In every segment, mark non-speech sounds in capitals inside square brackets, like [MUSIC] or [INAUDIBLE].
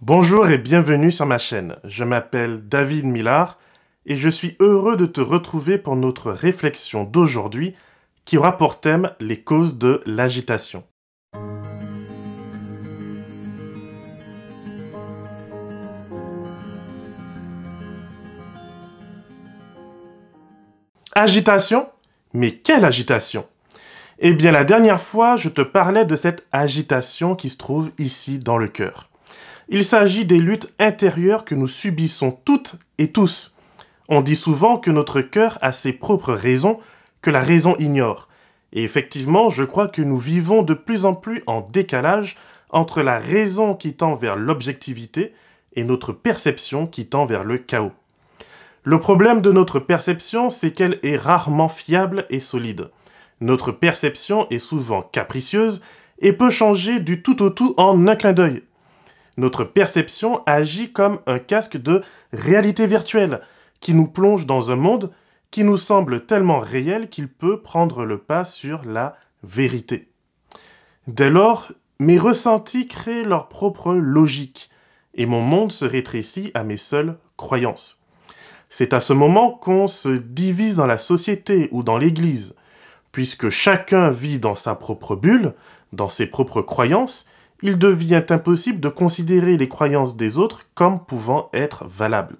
Bonjour et bienvenue sur ma chaîne. Je m'appelle David Millard et je suis heureux de te retrouver pour notre réflexion d'aujourd'hui qui aura pour thème les causes de l'agitation. Agitation? Mais quelle agitation? Eh bien la dernière fois, je te parlais de cette agitation qui se trouve ici dans le cœur. Il s'agit des luttes intérieures que nous subissons toutes et tous. On dit souvent que notre cœur a ses propres raisons que la raison ignore. Et effectivement, je crois que nous vivons de plus en plus en décalage entre la raison qui tend vers l'objectivité et notre perception qui tend vers le chaos. Le problème de notre perception, c'est qu'elle est rarement fiable et solide. Notre perception est souvent capricieuse et peut changer du tout au tout en un clin d'œil notre perception agit comme un casque de réalité virtuelle qui nous plonge dans un monde qui nous semble tellement réel qu'il peut prendre le pas sur la vérité. Dès lors, mes ressentis créent leur propre logique et mon monde se rétrécit à mes seules croyances. C'est à ce moment qu'on se divise dans la société ou dans l'Église, puisque chacun vit dans sa propre bulle, dans ses propres croyances, il devient impossible de considérer les croyances des autres comme pouvant être valables.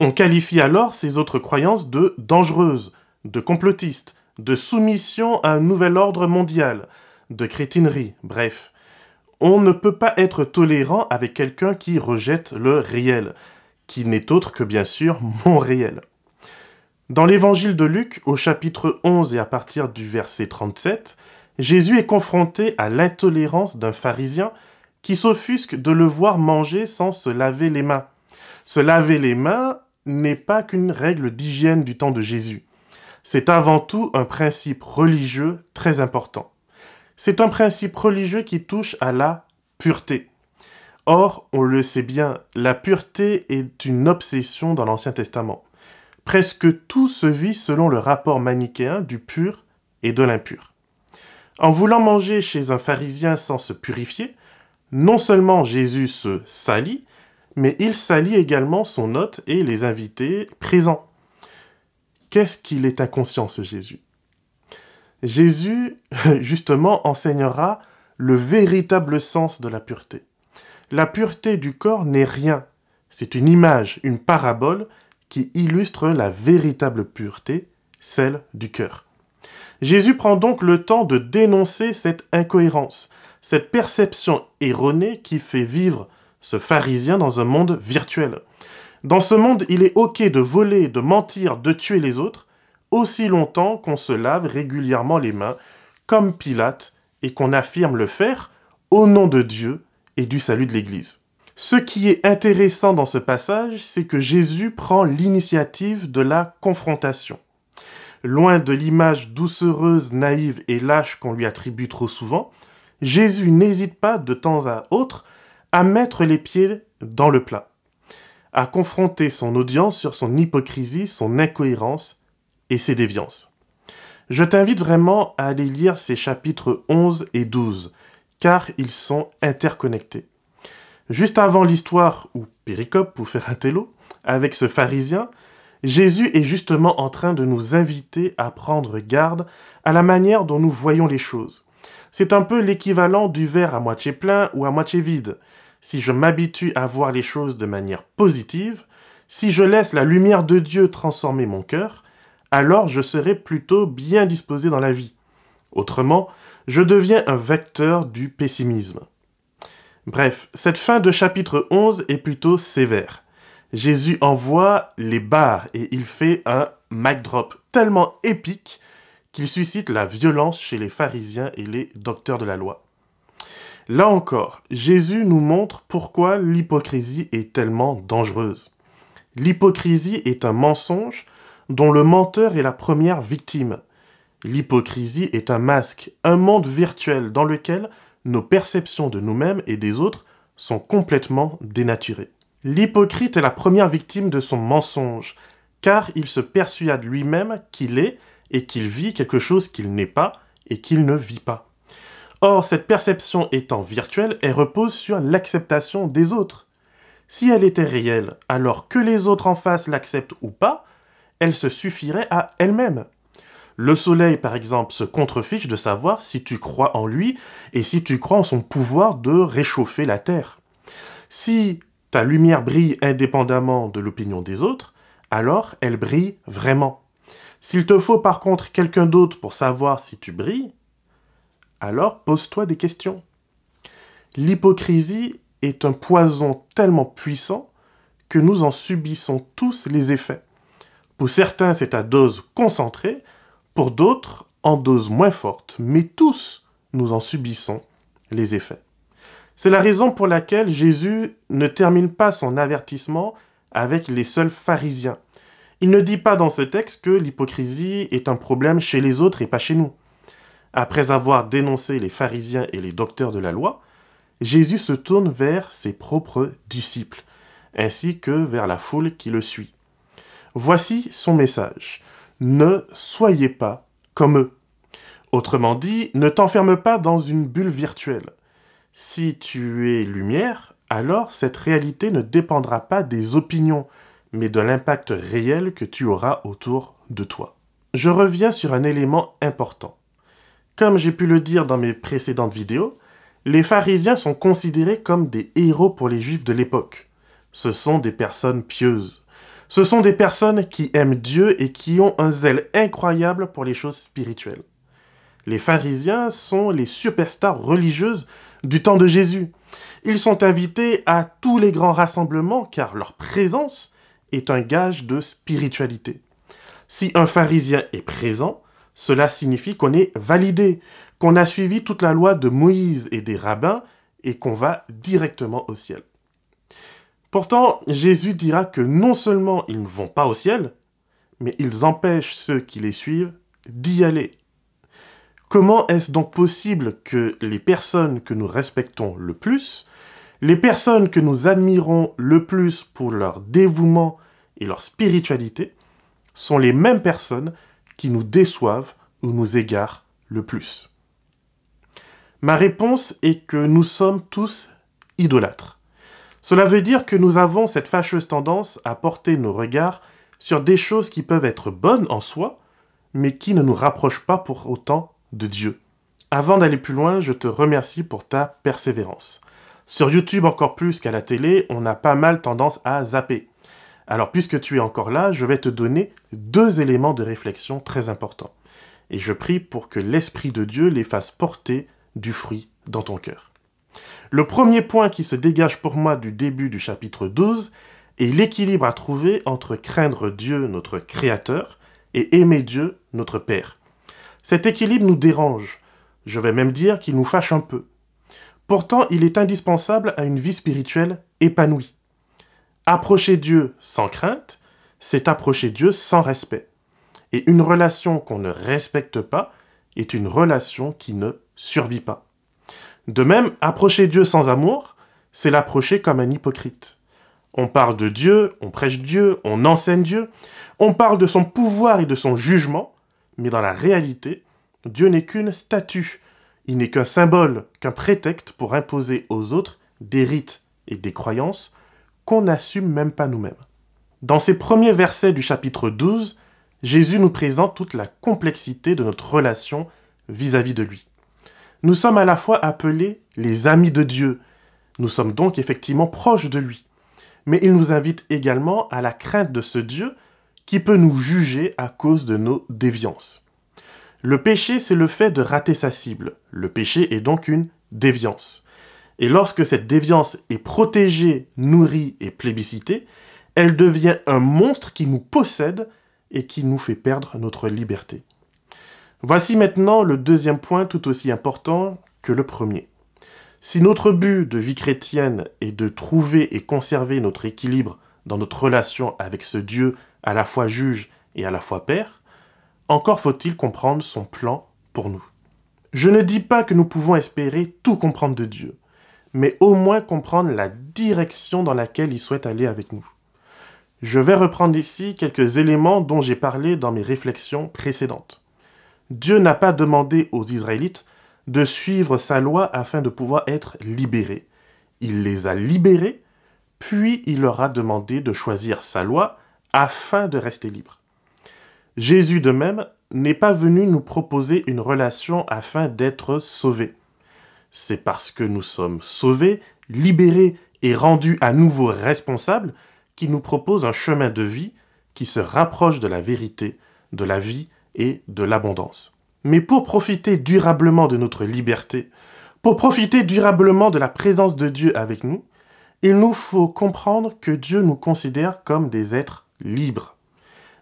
On qualifie alors ces autres croyances de dangereuses, de complotistes, de soumission à un nouvel ordre mondial, de crétinerie, bref. On ne peut pas être tolérant avec quelqu'un qui rejette le réel, qui n'est autre que bien sûr mon réel. Dans l'évangile de Luc, au chapitre 11 et à partir du verset 37, Jésus est confronté à l'intolérance d'un pharisien qui s'offusque de le voir manger sans se laver les mains. Se laver les mains n'est pas qu'une règle d'hygiène du temps de Jésus. C'est avant tout un principe religieux très important. C'est un principe religieux qui touche à la pureté. Or, on le sait bien, la pureté est une obsession dans l'Ancien Testament. Presque tout se vit selon le rapport manichéen du pur et de l'impur. En voulant manger chez un pharisien sans se purifier, non seulement Jésus se salit, mais il salit également son hôte et les invités présents. Qu'est-ce qu'il est inconscient, ce Jésus? Jésus, [LAUGHS] justement, enseignera le véritable sens de la pureté. La pureté du corps n'est rien, c'est une image, une parabole qui illustre la véritable pureté, celle du cœur. Jésus prend donc le temps de dénoncer cette incohérence, cette perception erronée qui fait vivre ce pharisien dans un monde virtuel. Dans ce monde, il est OK de voler, de mentir, de tuer les autres, aussi longtemps qu'on se lave régulièrement les mains, comme Pilate, et qu'on affirme le faire au nom de Dieu et du salut de l'Église. Ce qui est intéressant dans ce passage, c'est que Jésus prend l'initiative de la confrontation. Loin de l'image doucereuse, naïve et lâche qu'on lui attribue trop souvent, Jésus n'hésite pas de temps à autre à mettre les pieds dans le plat, à confronter son audience sur son hypocrisie, son incohérence et ses déviances. Je t'invite vraiment à aller lire ces chapitres 11 et 12, car ils sont interconnectés. Juste avant l'histoire, ou péricope pour faire un télo, avec ce pharisien, Jésus est justement en train de nous inviter à prendre garde à la manière dont nous voyons les choses. C'est un peu l'équivalent du verre à moitié plein ou à moitié vide. Si je m'habitue à voir les choses de manière positive, si je laisse la lumière de Dieu transformer mon cœur, alors je serai plutôt bien disposé dans la vie. Autrement, je deviens un vecteur du pessimisme. Bref, cette fin de chapitre 11 est plutôt sévère. Jésus envoie les barres et il fait un mic drop tellement épique qu'il suscite la violence chez les pharisiens et les docteurs de la loi. Là encore, Jésus nous montre pourquoi l'hypocrisie est tellement dangereuse. L'hypocrisie est un mensonge dont le menteur est la première victime. L'hypocrisie est un masque, un monde virtuel dans lequel nos perceptions de nous-mêmes et des autres sont complètement dénaturées. L'hypocrite est la première victime de son mensonge, car il se persuade lui-même qu'il est et qu'il vit quelque chose qu'il n'est pas et qu'il ne vit pas. Or, cette perception étant virtuelle, elle repose sur l'acceptation des autres. Si elle était réelle, alors que les autres en face l'acceptent ou pas, elle se suffirait à elle-même. Le soleil, par exemple, se contrefiche de savoir si tu crois en lui et si tu crois en son pouvoir de réchauffer la Terre. Si ta lumière brille indépendamment de l'opinion des autres, alors elle brille vraiment. S'il te faut par contre quelqu'un d'autre pour savoir si tu brilles, alors pose-toi des questions. L'hypocrisie est un poison tellement puissant que nous en subissons tous les effets. Pour certains, c'est à dose concentrée, pour d'autres, en dose moins forte, mais tous, nous en subissons les effets. C'est la raison pour laquelle Jésus ne termine pas son avertissement avec les seuls pharisiens. Il ne dit pas dans ce texte que l'hypocrisie est un problème chez les autres et pas chez nous. Après avoir dénoncé les pharisiens et les docteurs de la loi, Jésus se tourne vers ses propres disciples, ainsi que vers la foule qui le suit. Voici son message. Ne soyez pas comme eux. Autrement dit, ne t'enferme pas dans une bulle virtuelle. Si tu es lumière, alors cette réalité ne dépendra pas des opinions, mais de l'impact réel que tu auras autour de toi. Je reviens sur un élément important. Comme j'ai pu le dire dans mes précédentes vidéos, les pharisiens sont considérés comme des héros pour les juifs de l'époque. Ce sont des personnes pieuses. Ce sont des personnes qui aiment Dieu et qui ont un zèle incroyable pour les choses spirituelles. Les pharisiens sont les superstars religieuses du temps de Jésus. Ils sont invités à tous les grands rassemblements car leur présence est un gage de spiritualité. Si un pharisien est présent, cela signifie qu'on est validé, qu'on a suivi toute la loi de Moïse et des rabbins et qu'on va directement au ciel. Pourtant, Jésus dira que non seulement ils ne vont pas au ciel, mais ils empêchent ceux qui les suivent d'y aller. Comment est-ce donc possible que les personnes que nous respectons le plus, les personnes que nous admirons le plus pour leur dévouement et leur spiritualité, sont les mêmes personnes qui nous déçoivent ou nous égarent le plus? Ma réponse est que nous sommes tous idolâtres. Cela veut dire que nous avons cette fâcheuse tendance à porter nos regards sur des choses qui peuvent être bonnes en soi, mais qui ne nous rapprochent pas pour autant de Dieu. Avant d'aller plus loin, je te remercie pour ta persévérance. Sur YouTube encore plus qu'à la télé, on a pas mal tendance à zapper. Alors puisque tu es encore là, je vais te donner deux éléments de réflexion très importants. Et je prie pour que l'Esprit de Dieu les fasse porter du fruit dans ton cœur. Le premier point qui se dégage pour moi du début du chapitre 12 est l'équilibre à trouver entre craindre Dieu, notre Créateur, et aimer Dieu, notre Père. Cet équilibre nous dérange, je vais même dire qu'il nous fâche un peu. Pourtant, il est indispensable à une vie spirituelle épanouie. Approcher Dieu sans crainte, c'est approcher Dieu sans respect. Et une relation qu'on ne respecte pas est une relation qui ne survit pas. De même, approcher Dieu sans amour, c'est l'approcher comme un hypocrite. On parle de Dieu, on prêche Dieu, on enseigne Dieu, on parle de son pouvoir et de son jugement, mais dans la réalité, Dieu n'est qu'une statue, il n'est qu'un symbole, qu'un prétexte pour imposer aux autres des rites et des croyances qu'on n'assume même pas nous-mêmes. Dans ces premiers versets du chapitre 12, Jésus nous présente toute la complexité de notre relation vis-à-vis de lui. Nous sommes à la fois appelés les amis de Dieu. Nous sommes donc effectivement proches de lui. Mais il nous invite également à la crainte de ce Dieu qui peut nous juger à cause de nos déviances. Le péché, c'est le fait de rater sa cible. Le péché est donc une déviance. Et lorsque cette déviance est protégée, nourrie et plébiscitée, elle devient un monstre qui nous possède et qui nous fait perdre notre liberté. Voici maintenant le deuxième point tout aussi important que le premier. Si notre but de vie chrétienne est de trouver et conserver notre équilibre dans notre relation avec ce Dieu à la fois juge et à la fois père, encore faut-il comprendre son plan pour nous. Je ne dis pas que nous pouvons espérer tout comprendre de Dieu, mais au moins comprendre la direction dans laquelle il souhaite aller avec nous. Je vais reprendre ici quelques éléments dont j'ai parlé dans mes réflexions précédentes. Dieu n'a pas demandé aux Israélites de suivre sa loi afin de pouvoir être libérés. Il les a libérés puis il leur a demandé de choisir sa loi afin de rester libre. Jésus de même n'est pas venu nous proposer une relation afin d'être sauvés. C'est parce que nous sommes sauvés, libérés et rendus à nouveau responsables qu'il nous propose un chemin de vie qui se rapproche de la vérité, de la vie et de l'abondance. Mais pour profiter durablement de notre liberté, pour profiter durablement de la présence de Dieu avec nous, il nous faut comprendre que Dieu nous considère comme des êtres libres.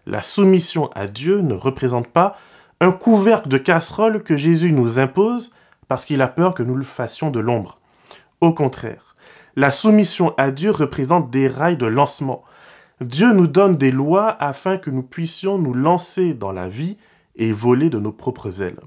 La soumission à Dieu ne représente pas un couvercle de casserole que Jésus nous impose parce qu'il a peur que nous le fassions de l'ombre. Au contraire, la soumission à Dieu représente des rails de lancement. Dieu nous donne des lois afin que nous puissions nous lancer dans la vie et voler de nos propres ailes.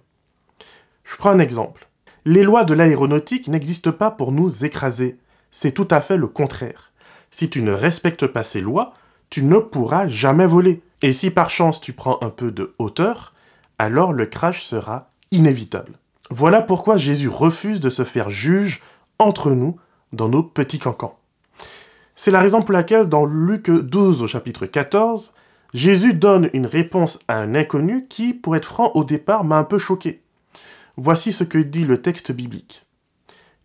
Je prends un exemple. Les lois de l'aéronautique n'existent pas pour nous écraser. C'est tout à fait le contraire. Si tu ne respectes pas ces lois, tu ne pourras jamais voler. Et si par chance tu prends un peu de hauteur, alors le crash sera inévitable. Voilà pourquoi Jésus refuse de se faire juge entre nous dans nos petits cancans. C'est la raison pour laquelle dans Luc 12 au chapitre 14, Jésus donne une réponse à un inconnu qui, pour être franc, au départ m'a un peu choqué. Voici ce que dit le texte biblique.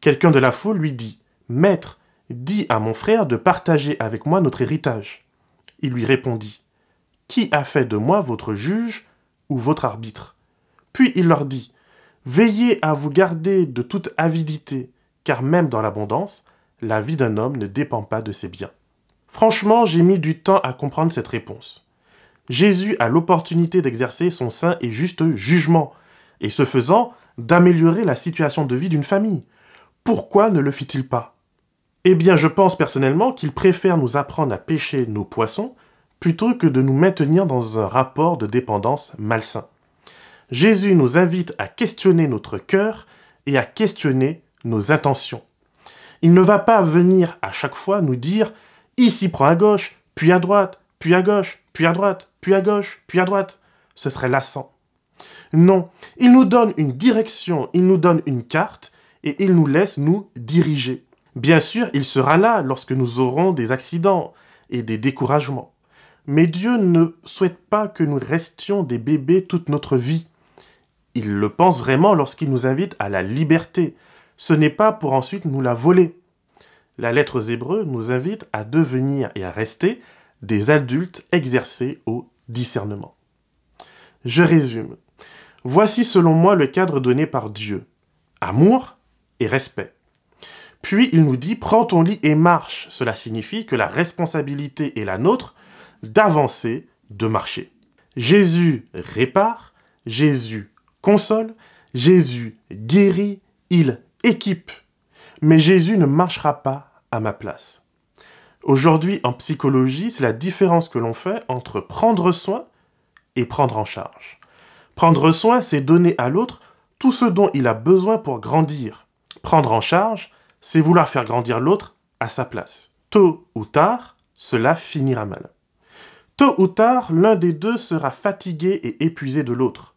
Quelqu'un de la foule lui dit, Maître, dis à mon frère de partager avec moi notre héritage. Il lui répondit, Qui a fait de moi votre juge ou votre arbitre? Puis il leur dit, Veillez à vous garder de toute avidité, car même dans l'abondance, la vie d'un homme ne dépend pas de ses biens. Franchement, j'ai mis du temps à comprendre cette réponse. Jésus a l'opportunité d'exercer son saint et juste jugement, et ce faisant, d'améliorer la situation de vie d'une famille. Pourquoi ne le fit-il pas? Eh bien, je pense personnellement qu'il préfère nous apprendre à pêcher nos poissons plutôt que de nous maintenir dans un rapport de dépendance malsain. Jésus nous invite à questionner notre cœur et à questionner nos intentions. Il ne va pas venir à chaque fois nous dire ici prends à gauche, puis à droite, puis à gauche, puis à droite, puis à gauche, puis à droite. Ce serait lassant. Non, il nous donne une direction, il nous donne une carte et il nous laisse nous diriger. Bien sûr, il sera là lorsque nous aurons des accidents et des découragements. Mais Dieu ne souhaite pas que nous restions des bébés toute notre vie. Il le pense vraiment lorsqu'il nous invite à la liberté. Ce n'est pas pour ensuite nous la voler. La lettre aux Hébreux nous invite à devenir et à rester des adultes exercés au discernement. Je résume. Voici selon moi le cadre donné par Dieu. Amour et respect. Puis il nous dit, prends ton lit et marche. Cela signifie que la responsabilité est la nôtre d'avancer, de marcher. Jésus répare, Jésus console, Jésus guérit, il équipe. Mais Jésus ne marchera pas à ma place. Aujourd'hui, en psychologie, c'est la différence que l'on fait entre prendre soin et prendre en charge. Prendre soin, c'est donner à l'autre tout ce dont il a besoin pour grandir. Prendre en charge, c'est vouloir faire grandir l'autre à sa place. Tôt ou tard, cela finira mal. Tôt ou tard, l'un des deux sera fatigué et épuisé de l'autre.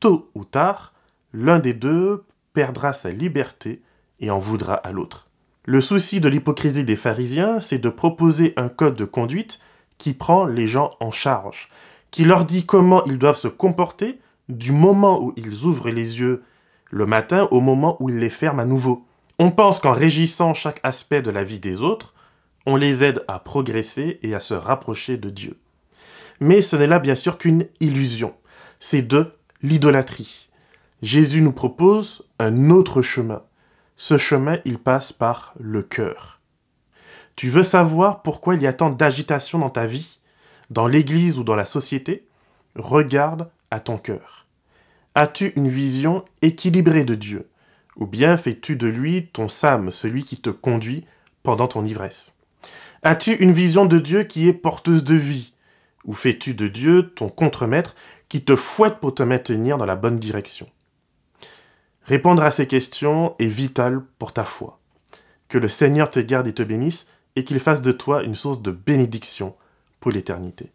Tôt ou tard, l'un des deux perdra sa liberté et en voudra à l'autre. Le souci de l'hypocrisie des pharisiens, c'est de proposer un code de conduite qui prend les gens en charge, qui leur dit comment ils doivent se comporter du moment où ils ouvrent les yeux le matin au moment où ils les ferment à nouveau. On pense qu'en régissant chaque aspect de la vie des autres, on les aide à progresser et à se rapprocher de Dieu. Mais ce n'est là bien sûr qu'une illusion. C'est de l'idolâtrie. Jésus nous propose un autre chemin. Ce chemin, il passe par le cœur. Tu veux savoir pourquoi il y a tant d'agitation dans ta vie, dans l'Église ou dans la société? Regarde à ton cœur. As-tu une vision équilibrée de Dieu? Ou bien fais-tu de lui ton Sam, celui qui te conduit pendant ton ivresse? As-tu une vision de Dieu qui est porteuse de vie? Ou fais-tu de Dieu ton contremaître qui te fouette pour te maintenir dans la bonne direction? Répondre à ces questions est vital pour ta foi. Que le Seigneur te garde et te bénisse et qu'il fasse de toi une source de bénédiction pour l'éternité.